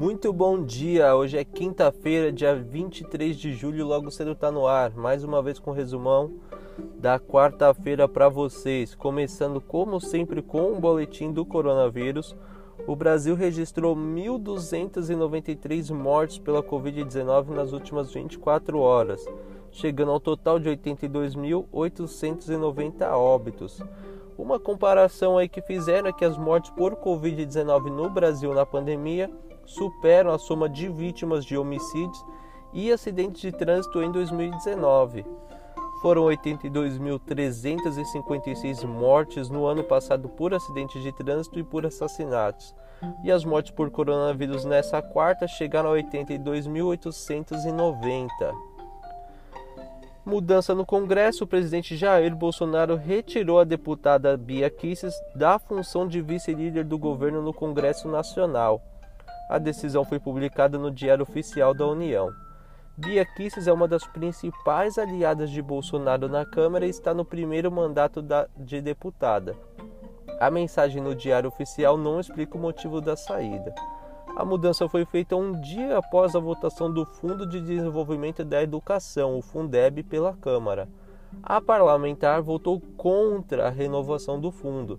Muito bom dia! Hoje é quinta-feira, dia 23 de julho, logo cedo tá no ar. Mais uma vez com resumão da quarta-feira para vocês. Começando, como sempre, com um boletim do coronavírus. O Brasil registrou 1.293 mortes pela Covid-19 nas últimas 24 horas, chegando ao total de 82.890 óbitos. Uma comparação aí que fizeram é que as mortes por Covid-19 no Brasil na pandemia superam a soma de vítimas de homicídios e acidentes de trânsito em 2019. Foram 82.356 mortes no ano passado por acidentes de trânsito e por assassinatos. E as mortes por coronavírus nessa quarta chegaram a 82.890. Mudança no Congresso, o presidente Jair Bolsonaro retirou a deputada Bia Kicis da função de vice-líder do governo no Congresso Nacional. A decisão foi publicada no Diário Oficial da União. Bia Kicis é uma das principais aliadas de Bolsonaro na Câmara e está no primeiro mandato da, de deputada. A mensagem no Diário Oficial não explica o motivo da saída. A mudança foi feita um dia após a votação do Fundo de Desenvolvimento da Educação, o Fundeb, pela Câmara. A parlamentar votou contra a renovação do fundo,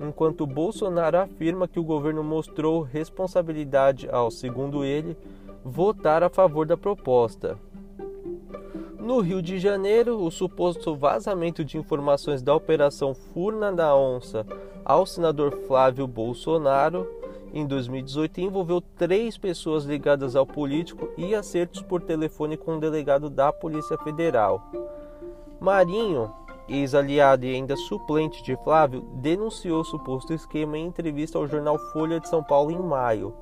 enquanto Bolsonaro afirma que o governo mostrou responsabilidade ao, segundo ele, votar a favor da proposta. No Rio de Janeiro, o suposto vazamento de informações da Operação Furna da Onça ao senador Flávio Bolsonaro em 2018 envolveu três pessoas ligadas ao político e acertos por telefone com um delegado da Polícia Federal. Marinho ex-aliado e ainda suplente de Flávio, denunciou suposto esquema em entrevista ao jornal Folha de São Paulo em maio.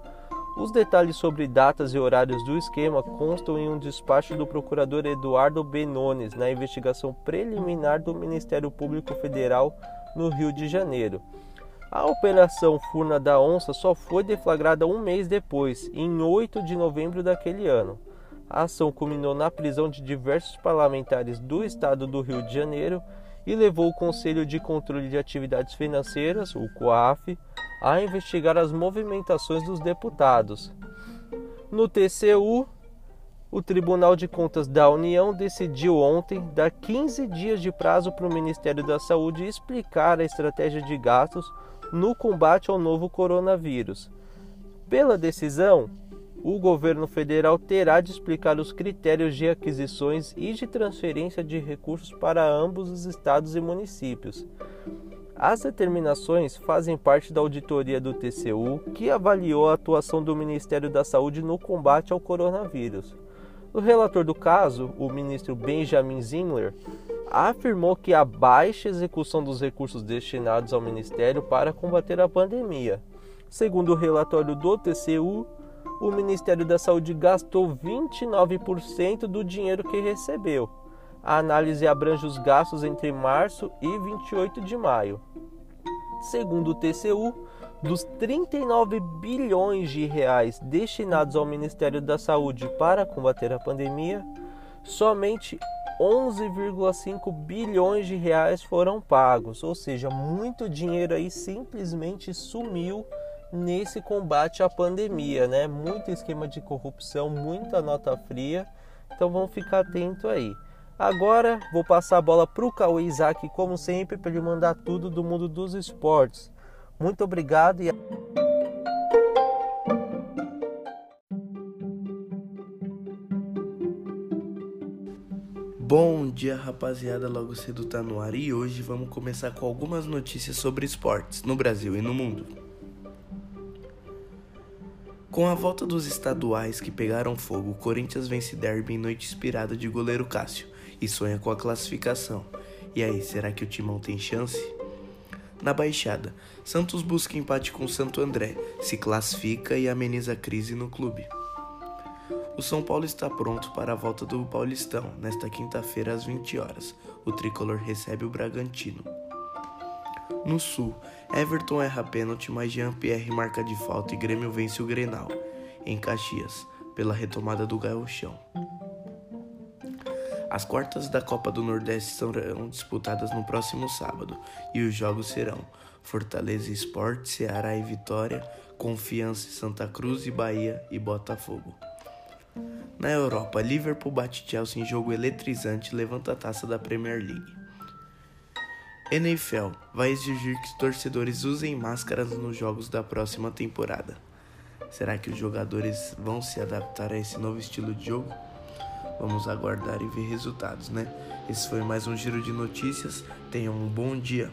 Os detalhes sobre datas e horários do esquema constam em um despacho do procurador Eduardo Benones na investigação preliminar do Ministério Público Federal no Rio de Janeiro. A Operação Furna da Onça só foi deflagrada um mês depois, em 8 de novembro daquele ano. A ação culminou na prisão de diversos parlamentares do estado do Rio de Janeiro e levou o Conselho de Controle de Atividades Financeiras, o COAF, a investigar as movimentações dos deputados. No TCU, o Tribunal de Contas da União decidiu ontem dar 15 dias de prazo para o Ministério da Saúde explicar a estratégia de gastos no combate ao novo coronavírus. Pela decisão, o governo federal terá de explicar os critérios de aquisições e de transferência de recursos para ambos os estados e municípios. As determinações fazem parte da auditoria do TCU, que avaliou a atuação do Ministério da Saúde no combate ao coronavírus. O relator do caso, o ministro Benjamin Zimler, afirmou que a baixa execução dos recursos destinados ao Ministério para combater a pandemia. Segundo o relatório do TCU, o Ministério da Saúde gastou 29% do dinheiro que recebeu. A análise abrange os gastos entre março e 28 de maio. Segundo o TCU, dos 39 bilhões de reais destinados ao Ministério da Saúde para combater a pandemia, somente 11,5 bilhões de reais foram pagos, ou seja, muito dinheiro aí simplesmente sumiu nesse combate à pandemia, né? Muito esquema de corrupção, muita nota fria. Então vamos ficar atento aí. Agora vou passar a bola para o Cauê Isaac, como sempre, para ele mandar tudo do mundo dos esportes. Muito obrigado e Bom dia, rapaziada. Logo cedo tá no ar e hoje vamos começar com algumas notícias sobre esportes no Brasil e no mundo. Com a volta dos estaduais que pegaram fogo, o Corinthians vence derby em noite inspirada de goleiro Cássio e sonha com a classificação. E aí, será que o Timão tem chance? Na Baixada, Santos busca empate com Santo André, se classifica e ameniza a crise no clube. O São Paulo está pronto para a volta do Paulistão nesta quinta-feira às 20 horas. O tricolor recebe o Bragantino. No Sul, Everton erra pênalti, mas Jean-Pierre marca de falta e Grêmio vence o Grenal, em Caxias, pela retomada do gauchão. As quartas da Copa do Nordeste serão disputadas no próximo sábado e os jogos serão Fortaleza Esporte, Ceará e Vitória, Confiança e Santa Cruz e Bahia e Botafogo. Na Europa, Liverpool bate Chelsea em jogo eletrizante e levanta a taça da Premier League. NFL vai exigir que os torcedores usem máscaras nos jogos da próxima temporada. Será que os jogadores vão se adaptar a esse novo estilo de jogo? Vamos aguardar e ver resultados, né? Esse foi mais um giro de notícias. Tenham um bom dia.